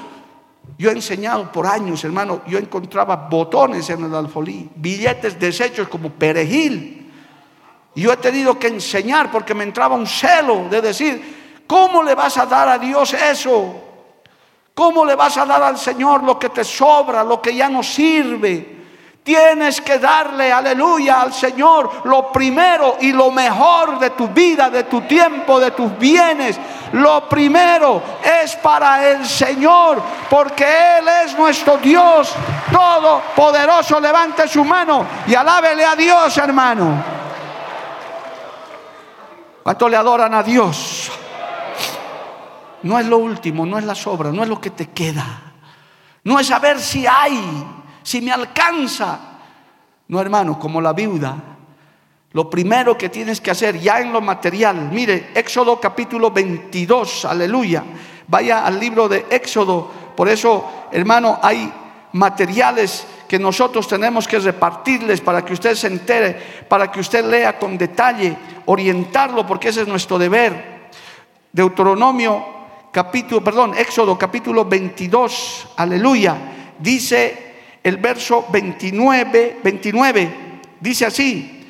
yo he enseñado por años, hermano, yo encontraba botones en el alfolí, billetes deshechos como perejil. Yo he tenido que enseñar porque me entraba un celo de decir, ¿cómo le vas a dar a Dios eso? ¿Cómo le vas a dar al Señor lo que te sobra, lo que ya no sirve? Tienes que darle, aleluya, al Señor lo primero y lo mejor de tu vida, de tu tiempo, de tus bienes. Lo primero es para el Señor, porque Él es nuestro Dios todopoderoso. Levante su mano y alábele a Dios, hermano. ¿Cuánto le adoran a Dios? No es lo último, no es la sobra, no es lo que te queda. No es saber si hay si me alcanza. No, hermano, como la viuda, lo primero que tienes que hacer ya en lo material, mire, Éxodo capítulo 22, aleluya. Vaya al libro de Éxodo por eso, hermano, hay materiales que nosotros tenemos que repartirles para que usted se entere, para que usted lea con detalle, orientarlo, porque ese es nuestro deber. Deuteronomio capítulo, perdón, Éxodo capítulo 22, aleluya, dice el verso 29, 29, dice así,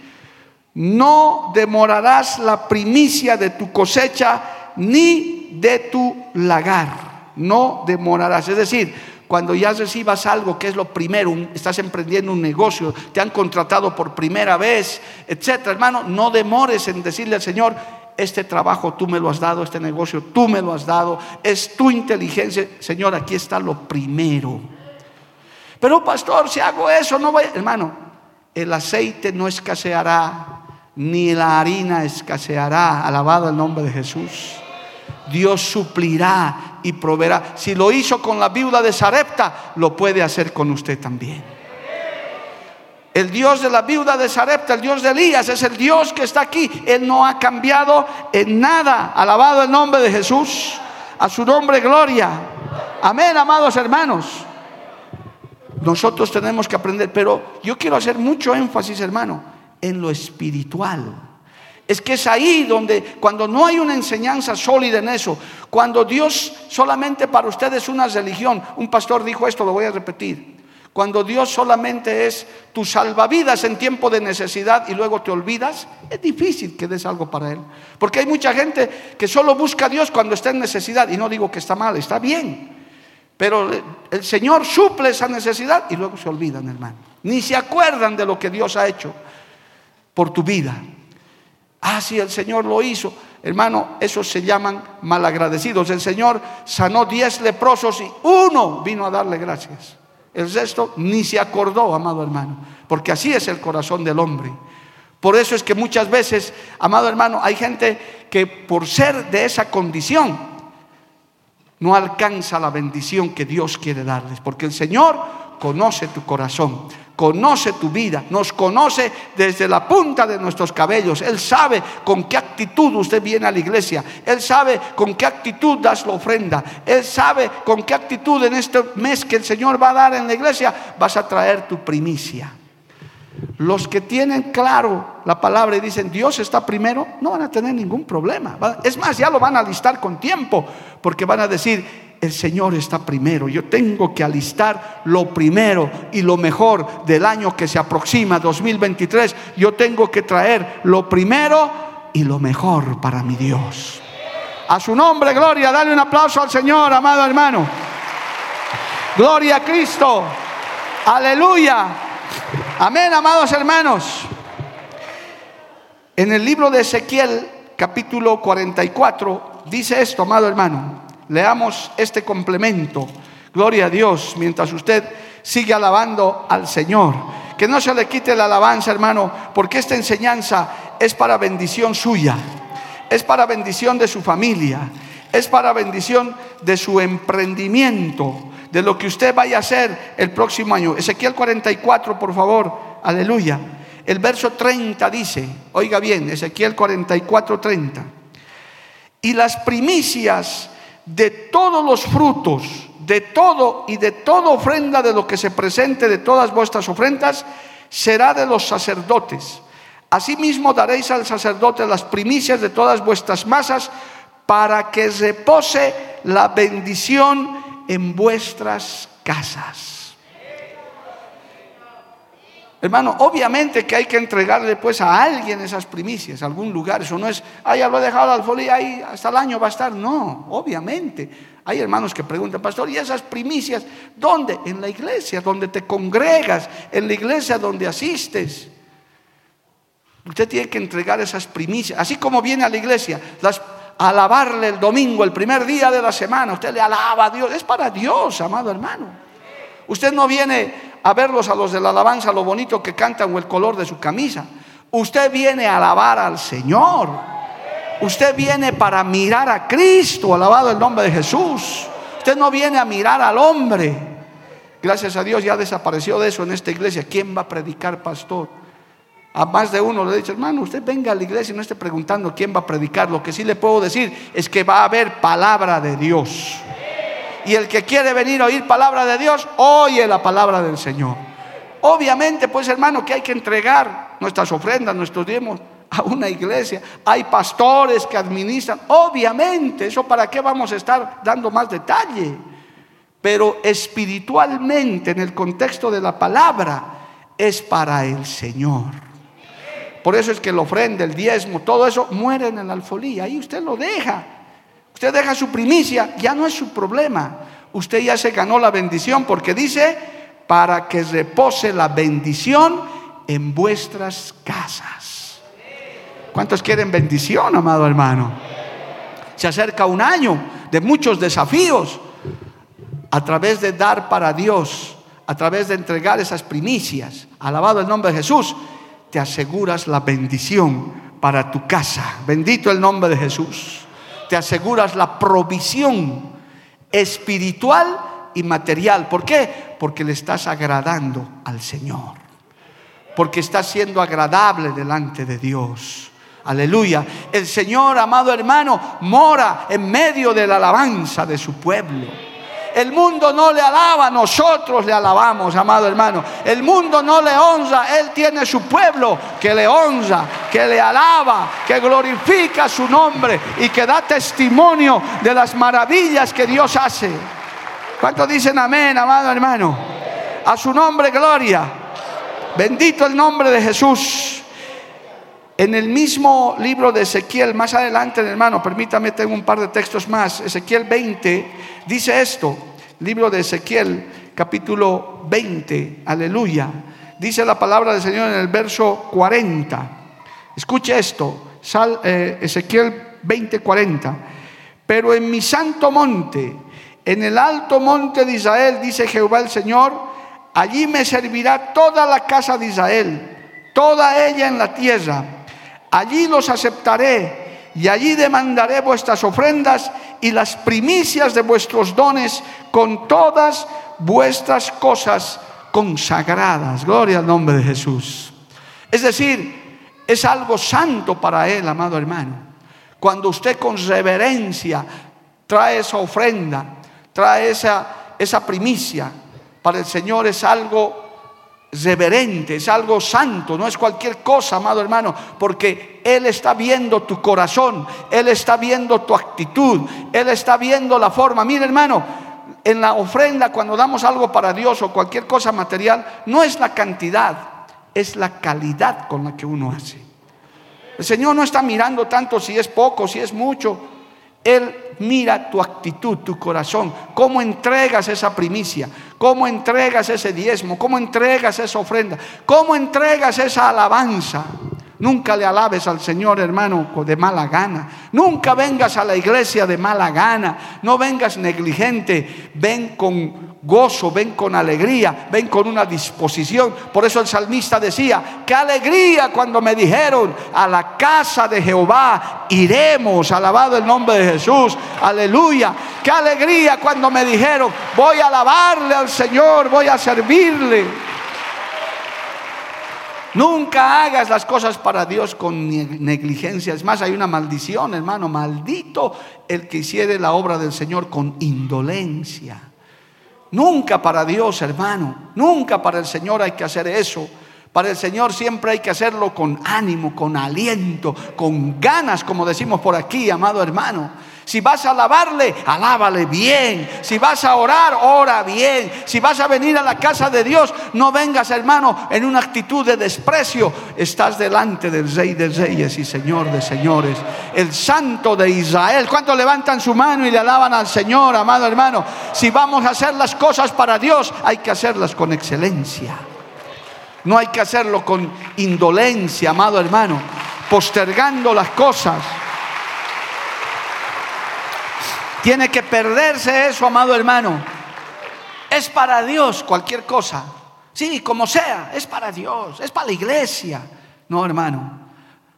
no demorarás la primicia de tu cosecha ni de tu lagar, no demorarás, es decir, cuando ya recibas algo que es lo primero, estás emprendiendo un negocio, te han contratado por primera vez, etcétera, hermano, no demores en decirle al Señor, este trabajo tú me lo has dado, este negocio tú me lo has dado, es tu inteligencia, Señor, aquí está lo primero. Pero pastor, si hago eso, no voy, hermano, el aceite no escaseará, ni la harina escaseará, alabado el nombre de Jesús. Dios suplirá y proveerá. Si lo hizo con la viuda de Sarepta, lo puede hacer con usted también. El Dios de la viuda de Sarepta, el Dios de Elías, es el Dios que está aquí. Él no ha cambiado en nada. Alabado el nombre de Jesús. A su nombre, gloria. Amén, amados hermanos. Nosotros tenemos que aprender, pero yo quiero hacer mucho énfasis, hermano, en lo espiritual. Es que es ahí donde, cuando no hay una enseñanza sólida en eso, cuando Dios solamente para usted es una religión, un pastor dijo esto, lo voy a repetir, cuando Dios solamente es tu salvavidas en tiempo de necesidad y luego te olvidas, es difícil que des algo para Él. Porque hay mucha gente que solo busca a Dios cuando está en necesidad, y no digo que está mal, está bien. Pero el Señor suple esa necesidad y luego se olvidan, hermano. Ni se acuerdan de lo que Dios ha hecho por tu vida. Ah, el Señor lo hizo. Hermano, esos se llaman malagradecidos. El Señor sanó diez leprosos y uno vino a darle gracias. El resto ni se acordó, amado hermano, porque así es el corazón del hombre. Por eso es que muchas veces, amado hermano, hay gente que por ser de esa condición no alcanza la bendición que Dios quiere darles, porque el Señor conoce tu corazón conoce tu vida, nos conoce desde la punta de nuestros cabellos. Él sabe con qué actitud usted viene a la iglesia. Él sabe con qué actitud das la ofrenda. Él sabe con qué actitud en este mes que el Señor va a dar en la iglesia vas a traer tu primicia. Los que tienen claro la palabra y dicen Dios está primero, no van a tener ningún problema. Es más, ya lo van a listar con tiempo, porque van a decir, el Señor está primero. Yo tengo que alistar lo primero y lo mejor del año que se aproxima, 2023. Yo tengo que traer lo primero y lo mejor para mi Dios. A su nombre, gloria. Dale un aplauso al Señor, amado hermano. Gloria a Cristo. Aleluya. Amén, amados hermanos. En el libro de Ezequiel, capítulo 44, dice esto, amado hermano. Leamos este complemento. Gloria a Dios, mientras usted sigue alabando al Señor. Que no se le quite la alabanza, hermano, porque esta enseñanza es para bendición suya, es para bendición de su familia, es para bendición de su emprendimiento, de lo que usted vaya a hacer el próximo año. Ezequiel 44, por favor, aleluya. El verso 30 dice, oiga bien, Ezequiel 44, 30. Y las primicias de todos los frutos, de todo y de toda ofrenda de lo que se presente de todas vuestras ofrendas, será de los sacerdotes. Asimismo daréis al sacerdote las primicias de todas vuestras masas para que repose la bendición en vuestras casas. Hermano, obviamente que hay que entregarle pues a alguien esas primicias, a algún lugar. Eso no es, ah, ya lo he dejado al folio, ahí hasta el año va a estar. No, obviamente. Hay hermanos que preguntan, pastor, ¿y esas primicias dónde? En la iglesia, donde te congregas, en la iglesia donde asistes. Usted tiene que entregar esas primicias, así como viene a la iglesia, las, alabarle el domingo, el primer día de la semana. Usted le alaba a Dios, es para Dios, amado hermano. Usted no viene a verlos a los de la alabanza, lo bonito que cantan o el color de su camisa. Usted viene a alabar al Señor. Usted viene para mirar a Cristo, alabado el nombre de Jesús. Usted no viene a mirar al hombre. Gracias a Dios ya desapareció de eso en esta iglesia. ¿Quién va a predicar, pastor? A más de uno le he dicho, hermano, usted venga a la iglesia y no esté preguntando quién va a predicar. Lo que sí le puedo decir es que va a haber palabra de Dios. Y el que quiere venir a oír palabra de Dios, oye la palabra del Señor. Obviamente, pues hermano, que hay que entregar nuestras ofrendas, nuestros diezmos a una iglesia. Hay pastores que administran. Obviamente, eso para qué vamos a estar dando más detalle. Pero espiritualmente, en el contexto de la palabra, es para el Señor. Por eso es que la ofrenda, el diezmo, todo eso muere en la alfolía. Ahí usted lo deja. Usted deja su primicia, ya no es su problema. Usted ya se ganó la bendición porque dice, para que repose la bendición en vuestras casas. ¿Cuántos quieren bendición, amado hermano? Se acerca un año de muchos desafíos a través de dar para Dios, a través de entregar esas primicias. Alabado el nombre de Jesús, te aseguras la bendición para tu casa. Bendito el nombre de Jesús. Te aseguras la provisión espiritual y material. ¿Por qué? Porque le estás agradando al Señor. Porque estás siendo agradable delante de Dios. Aleluya. El Señor, amado hermano, mora en medio de la alabanza de su pueblo. El mundo no le alaba, nosotros le alabamos, amado hermano. El mundo no le honra, Él tiene su pueblo que le honra, que le alaba, que glorifica su nombre y que da testimonio de las maravillas que Dios hace. ¿Cuántos dicen amén, amado hermano? A su nombre, gloria. Bendito el nombre de Jesús. En el mismo libro de Ezequiel, más adelante, hermano, permítame, tengo un par de textos más. Ezequiel 20 dice esto, libro de Ezequiel, capítulo 20, aleluya. Dice la palabra del Señor en el verso 40. Escuche esto, eh, Ezequiel 20, 40. Pero en mi santo monte, en el alto monte de Israel, dice Jehová el Señor, allí me servirá toda la casa de Israel, toda ella en la tierra Allí los aceptaré y allí demandaré vuestras ofrendas y las primicias de vuestros dones con todas vuestras cosas consagradas. Gloria al nombre de Jesús. Es decir, es algo santo para Él, amado hermano. Cuando usted con reverencia trae esa ofrenda, trae esa, esa primicia, para el Señor es algo reverente, es algo santo, no es cualquier cosa, amado hermano, porque Él está viendo tu corazón, Él está viendo tu actitud, Él está viendo la forma. Mira, hermano, en la ofrenda, cuando damos algo para Dios o cualquier cosa material, no es la cantidad, es la calidad con la que uno hace. El Señor no está mirando tanto si es poco, si es mucho. Él mira tu actitud, tu corazón, cómo entregas esa primicia, cómo entregas ese diezmo, cómo entregas esa ofrenda, cómo entregas esa alabanza. Nunca le alabes al Señor, hermano, de mala gana. Nunca vengas a la iglesia de mala gana. No vengas negligente. Ven con gozo, ven con alegría, ven con una disposición. Por eso el salmista decía, qué alegría cuando me dijeron, a la casa de Jehová iremos, alabado el nombre de Jesús, aleluya. Qué alegría cuando me dijeron, voy a alabarle al Señor, voy a servirle. Nunca hagas las cosas para Dios con negligencia. Es más, hay una maldición, hermano. Maldito el que hiciere la obra del Señor con indolencia. Nunca para Dios, hermano. Nunca para el Señor hay que hacer eso. Para el Señor siempre hay que hacerlo con ánimo, con aliento, con ganas, como decimos por aquí, amado hermano. Si vas a alabarle, alábale bien. Si vas a orar, ora bien. Si vas a venir a la casa de Dios, no vengas, hermano, en una actitud de desprecio. Estás delante del Rey de Reyes y Señor de Señores, el Santo de Israel. ¿Cuántos levantan su mano y le alaban al Señor, amado hermano? Si vamos a hacer las cosas para Dios, hay que hacerlas con excelencia. No hay que hacerlo con indolencia, amado hermano, postergando las cosas. Tiene que perderse eso, amado hermano. Es para Dios cualquier cosa. Sí, como sea, es para Dios, es para la iglesia. No, hermano.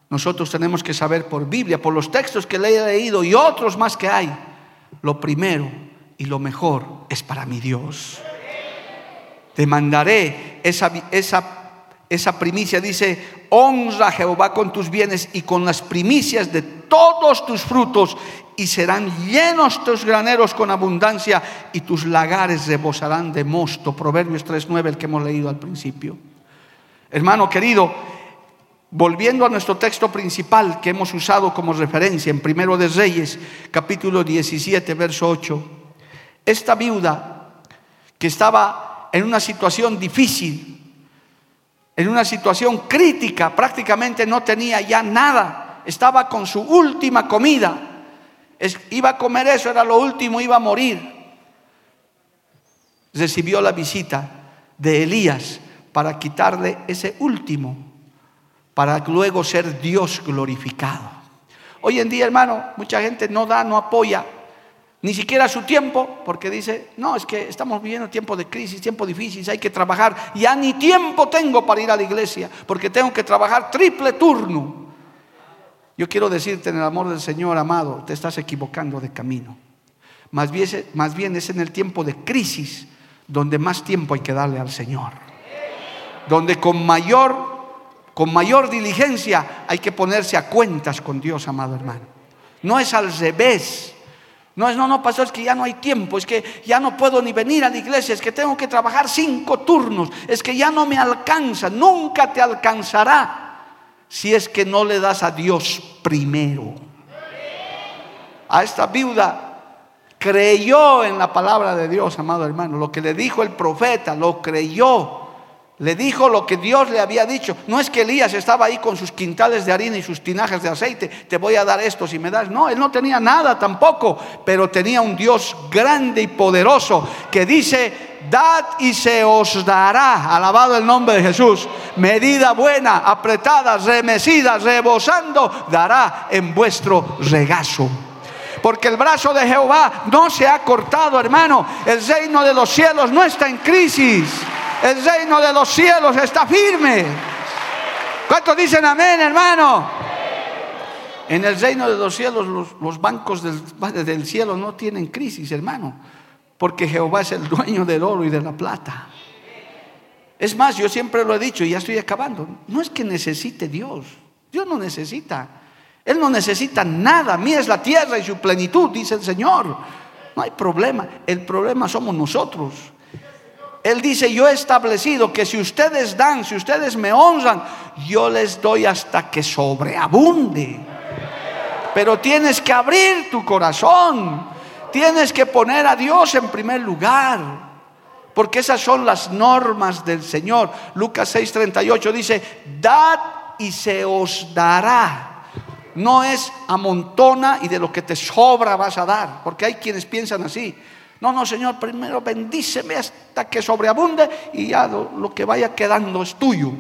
Nosotros tenemos que saber por Biblia, por los textos que le he leído y otros más que hay, lo primero y lo mejor es para mi Dios. Demandaré esa, esa, esa primicia, dice, honra a Jehová con tus bienes y con las primicias de todos tus frutos y serán llenos tus graneros con abundancia y tus lagares rebosarán de mosto. Proverbios 3.9, el que hemos leído al principio. Hermano querido, volviendo a nuestro texto principal que hemos usado como referencia en Primero de Reyes, capítulo 17, verso 8. Esta viuda que estaba en una situación difícil, en una situación crítica, prácticamente no tenía ya nada, estaba con su última comida, iba a comer eso, era lo último, iba a morir. Recibió la visita de Elías para quitarle ese último, para luego ser Dios glorificado. Hoy en día, hermano, mucha gente no da, no apoya, ni siquiera su tiempo, porque dice, no, es que estamos viviendo tiempo de crisis, tiempo difícil, hay que trabajar, ya ni tiempo tengo para ir a la iglesia, porque tengo que trabajar triple turno. Yo quiero decirte en el amor del Señor, amado, te estás equivocando de camino. Más bien, es en el tiempo de crisis donde más tiempo hay que darle al Señor. Donde con mayor, con mayor diligencia hay que ponerse a cuentas con Dios, amado hermano. No es al revés. No es, no, no, pastor, es que ya no hay tiempo, es que ya no puedo ni venir a la iglesia, es que tengo que trabajar cinco turnos, es que ya no me alcanza, nunca te alcanzará si es que no le das a Dios primero. A esta viuda creyó en la palabra de Dios, amado hermano. Lo que le dijo el profeta, lo creyó. Le dijo lo que Dios le había dicho. No es que Elías estaba ahí con sus quintales de harina y sus tinajas de aceite. Te voy a dar esto si me das. No, él no tenía nada tampoco. Pero tenía un Dios grande y poderoso que dice, dad y se os dará, alabado el nombre de Jesús, medida buena, apretada, remecida, rebosando, dará en vuestro regazo. Porque el brazo de Jehová no se ha cortado, hermano. El reino de los cielos no está en crisis. El reino de los cielos está firme. ¿Cuántos dicen amén, hermano? En el reino de los cielos los, bancos del, del cielo no tienen crisis, hermano porque Jehová es el dueño del oro y de la plata. Es más, yo siempre lo he dicho y ya estoy acabando. No es que necesite Dios. Dios no necesita. Él no necesita nada. Mía es la tierra y su plenitud, dice el Señor. No hay problema. El problema somos nosotros. Él dice, yo he establecido que si ustedes dan, si ustedes me honran, yo les doy hasta que sobreabunde. Pero tienes que abrir tu corazón. Tienes que poner a Dios en primer lugar. Porque esas son las normas del Señor. Lucas 6:38 dice, dad y se os dará. No es amontona y de lo que te sobra vas a dar. Porque hay quienes piensan así. No, no, Señor, primero bendíceme hasta que sobreabunde y ya lo, lo que vaya quedando es tuyo.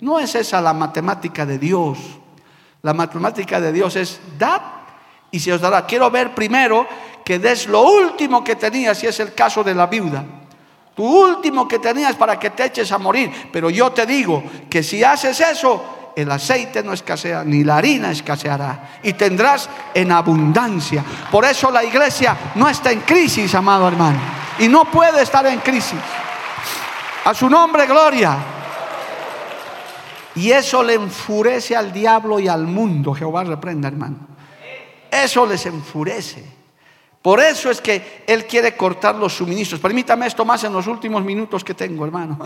No es esa la matemática de Dios. La matemática de Dios es dad y se os dará. Quiero ver primero que des lo último que tenías, si es el caso de la viuda. Tu último que tenías para que te eches a morir. Pero yo te digo que si haces eso, el aceite no escasea, ni la harina escaseará. Y tendrás en abundancia. Por eso la iglesia no está en crisis, amado hermano. Y no puede estar en crisis. A su nombre, gloria. Y eso le enfurece al diablo y al mundo. Jehová reprenda, hermano. Eso les enfurece. Por eso es que Él quiere cortar los suministros. Permítame esto más en los últimos minutos que tengo, hermano.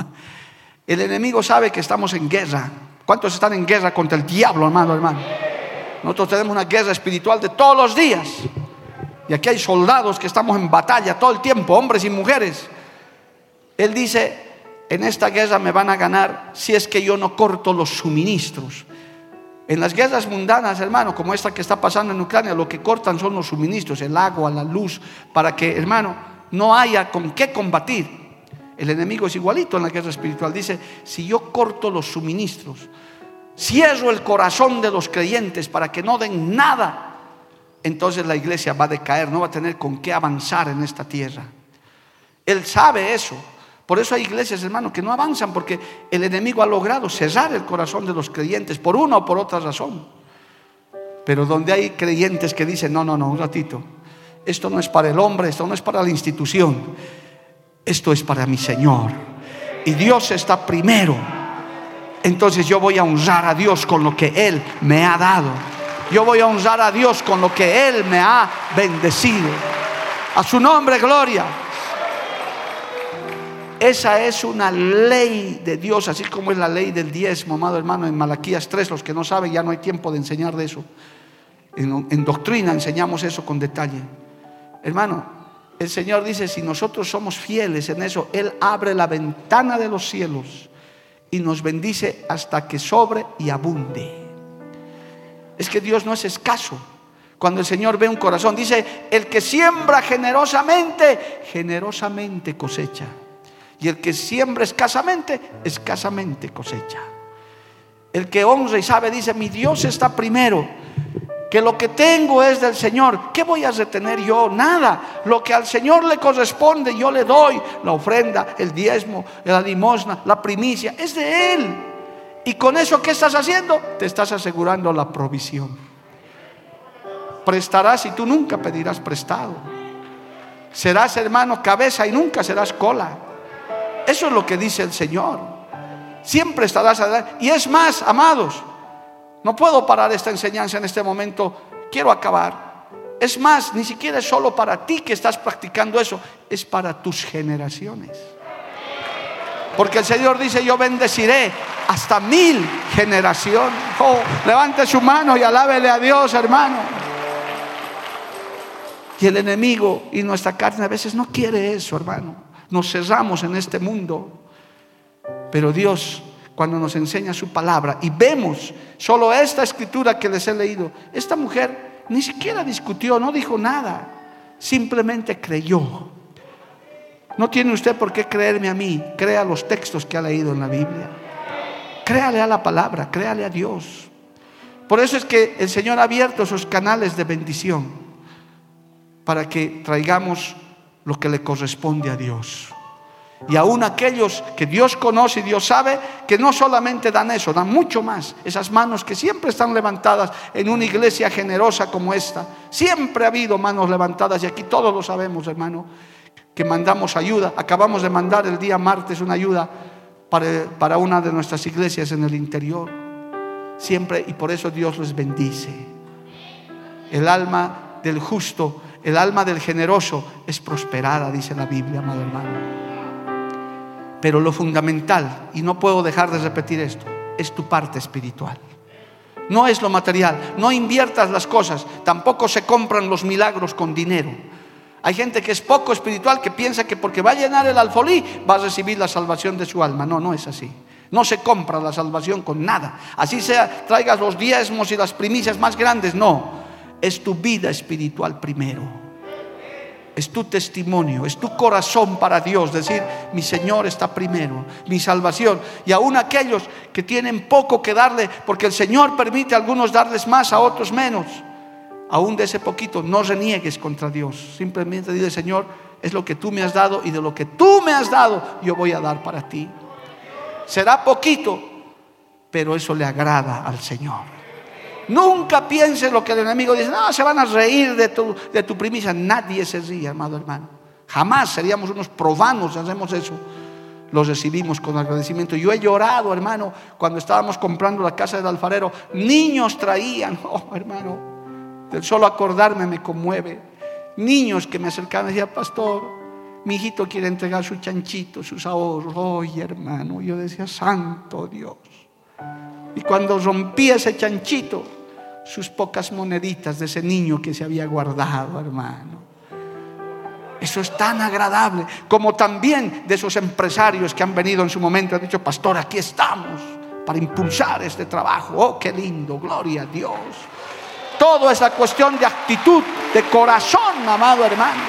El enemigo sabe que estamos en guerra. ¿Cuántos están en guerra contra el diablo, hermano, hermano? Nosotros tenemos una guerra espiritual de todos los días. Y aquí hay soldados que estamos en batalla todo el tiempo, hombres y mujeres. Él dice, en esta guerra me van a ganar si es que yo no corto los suministros. En las guerras mundanas, hermano, como esta que está pasando en Ucrania, lo que cortan son los suministros, el agua, la luz, para que, hermano, no haya con qué combatir. El enemigo es igualito en la guerra espiritual. Dice, si yo corto los suministros, cierro el corazón de los creyentes para que no den nada, entonces la iglesia va a decaer, no va a tener con qué avanzar en esta tierra. Él sabe eso. Por eso hay iglesias, hermano, que no avanzan porque el enemigo ha logrado cerrar el corazón de los creyentes por una o por otra razón. Pero donde hay creyentes que dicen, no, no, no, un ratito, esto no es para el hombre, esto no es para la institución, esto es para mi Señor. Y Dios está primero. Entonces yo voy a honrar a Dios con lo que Él me ha dado. Yo voy a honrar a Dios con lo que Él me ha bendecido. A su nombre, gloria. Esa es una ley de Dios, así como es la ley del diezmo, amado hermano, en Malaquías 3. Los que no saben, ya no hay tiempo de enseñar de eso. En, en doctrina enseñamos eso con detalle. Hermano, el Señor dice, si nosotros somos fieles en eso, Él abre la ventana de los cielos y nos bendice hasta que sobre y abunde. Es que Dios no es escaso. Cuando el Señor ve un corazón, dice, el que siembra generosamente, generosamente cosecha. Y el que siembra escasamente, escasamente cosecha. El que honra y sabe dice, mi Dios está primero, que lo que tengo es del Señor. ¿Qué voy a retener yo? Nada. Lo que al Señor le corresponde, yo le doy. La ofrenda, el diezmo, la limosna, la primicia, es de Él. Y con eso, ¿qué estás haciendo? Te estás asegurando la provisión. Prestarás y tú nunca pedirás prestado. Serás hermano cabeza y nunca serás cola. Eso es lo que dice el Señor. Siempre estarás adelante. Y es más, amados, no puedo parar esta enseñanza en este momento. Quiero acabar. Es más, ni siquiera es solo para ti que estás practicando eso, es para tus generaciones. Porque el Señor dice, yo bendeciré hasta mil generaciones. Oh, levante su mano y alábele a Dios, hermano. Y el enemigo y nuestra carne a veces no quiere eso, hermano nos cerramos en este mundo. Pero Dios, cuando nos enseña su palabra y vemos solo esta escritura que les he leído, esta mujer ni siquiera discutió, no dijo nada, simplemente creyó. No tiene usted por qué creerme a mí, crea los textos que ha leído en la Biblia. Créale a la palabra, créale a Dios. Por eso es que el Señor ha abierto sus canales de bendición para que traigamos lo que le corresponde a Dios. Y aún aquellos que Dios conoce y Dios sabe que no solamente dan eso, dan mucho más. Esas manos que siempre están levantadas en una iglesia generosa como esta. Siempre ha habido manos levantadas y aquí todos lo sabemos, hermano, que mandamos ayuda. Acabamos de mandar el día martes una ayuda para, para una de nuestras iglesias en el interior. Siempre y por eso Dios les bendice. El alma del justo el alma del generoso es prosperada, dice la Biblia, amado hermano. Pero lo fundamental, y no puedo dejar de repetir esto, es tu parte espiritual. No es lo material. No inviertas las cosas. Tampoco se compran los milagros con dinero. Hay gente que es poco espiritual que piensa que porque va a llenar el alfolí va a recibir la salvación de su alma. No, no es así. No se compra la salvación con nada. Así sea, traigas los diezmos y las primicias más grandes. No es tu vida espiritual primero. Es tu testimonio, es tu corazón para Dios. Decir, mi Señor está primero, mi salvación. Y aún aquellos que tienen poco que darle, porque el Señor permite a algunos darles más, a otros menos. Aún de ese poquito, no reniegues contra Dios. Simplemente dile, Señor, es lo que tú me has dado y de lo que tú me has dado, yo voy a dar para ti. Será poquito, pero eso le agrada al Señor. Nunca pienses lo que el enemigo dice, no, se van a reír de tu, de tu primicia. Nadie se ríe, amado hermano. Jamás seríamos unos profanos si hacemos eso. Los recibimos con agradecimiento. Yo he llorado, hermano, cuando estábamos comprando la casa del alfarero. Niños traían, oh, hermano, del solo acordarme me conmueve. Niños que me acercaban y decían, pastor, mi hijito quiere entregar su chanchito, sus ahorros. Oye, hermano, yo decía, santo Dios. Y cuando rompía ese chanchito, sus pocas moneditas de ese niño que se había guardado, hermano. Eso es tan agradable, como también de esos empresarios que han venido en su momento han dicho, pastor, aquí estamos para impulsar este trabajo. Oh, qué lindo, gloria a Dios. Todo esa cuestión de actitud, de corazón, amado hermano.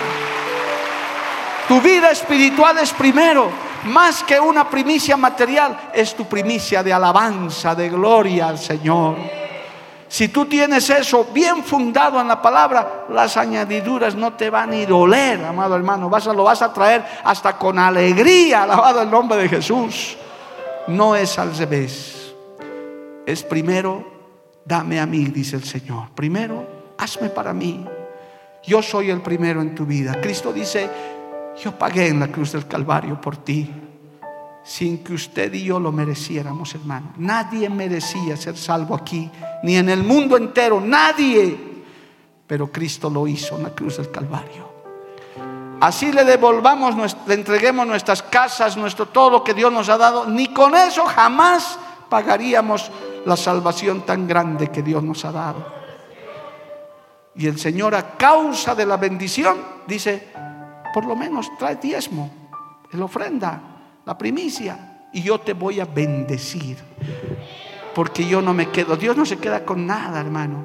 Tu vida espiritual es primero más que una primicia material, es tu primicia de alabanza, de gloria al Señor. Si tú tienes eso bien fundado en la palabra, las añadiduras no te van a doler, amado hermano. Vas a, lo vas a traer hasta con alegría, alabado el nombre de Jesús. No es al revés. Es primero, dame a mí, dice el Señor. Primero, hazme para mí. Yo soy el primero en tu vida. Cristo dice, yo pagué en la cruz del Calvario por ti. sin que usted y yo lo mereciéramos, hermano. Nadie merecía ser salvo aquí, ni en el mundo entero, nadie. Pero Cristo lo hizo en la cruz del Calvario. Así le devolvamos, le entreguemos nuestras casas, nuestro todo lo que Dios nos ha dado, ni con eso jamás pagaríamos la salvación tan grande que Dios nos ha dado. Y el Señor a causa de la bendición dice, por lo menos trae diezmo, la ofrenda, la primicia, y yo te voy a bendecir. Porque yo no me quedo, Dios no se queda con nada, hermano.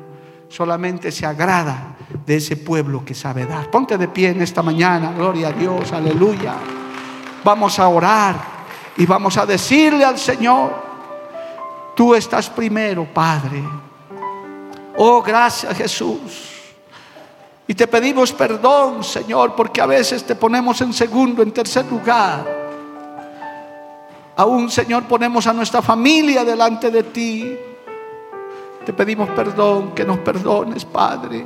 Solamente se agrada de ese pueblo que sabe dar. Ponte de pie en esta mañana, gloria a Dios, aleluya. Vamos a orar y vamos a decirle al Señor, tú estás primero, Padre. Oh, gracias Jesús. Y te pedimos perdón, Señor, porque a veces te ponemos en segundo, en tercer lugar. Aún, Señor, ponemos a nuestra familia delante de ti. Te pedimos perdón, que nos perdones, Padre.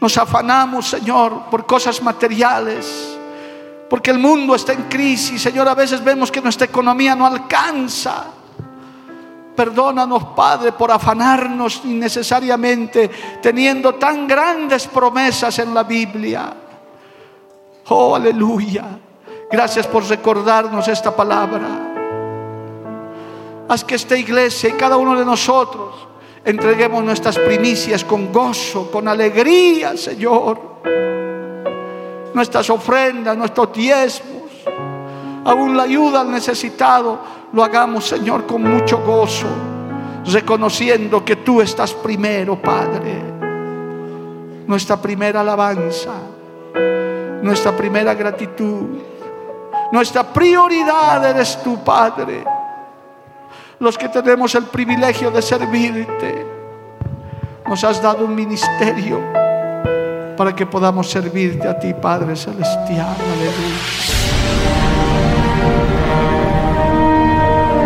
Nos afanamos, Señor, por cosas materiales. Porque el mundo está en crisis, Señor. A veces vemos que nuestra economía no alcanza. Perdónanos, Padre, por afanarnos innecesariamente, teniendo tan grandes promesas en la Biblia. Oh, aleluya. Gracias por recordarnos esta palabra. Haz que esta iglesia y cada uno de nosotros entreguemos nuestras primicias con gozo, con alegría, Señor. Nuestras ofrendas, nuestros diezmos, aún la ayuda al necesitado lo hagamos, Señor, con mucho gozo, reconociendo que tú estás primero, Padre. Nuestra primera alabanza, nuestra primera gratitud, nuestra prioridad eres tú, Padre. Los que tenemos el privilegio de servirte, nos has dado un ministerio para que podamos servirte a ti, Padre Celestial. Aleluya.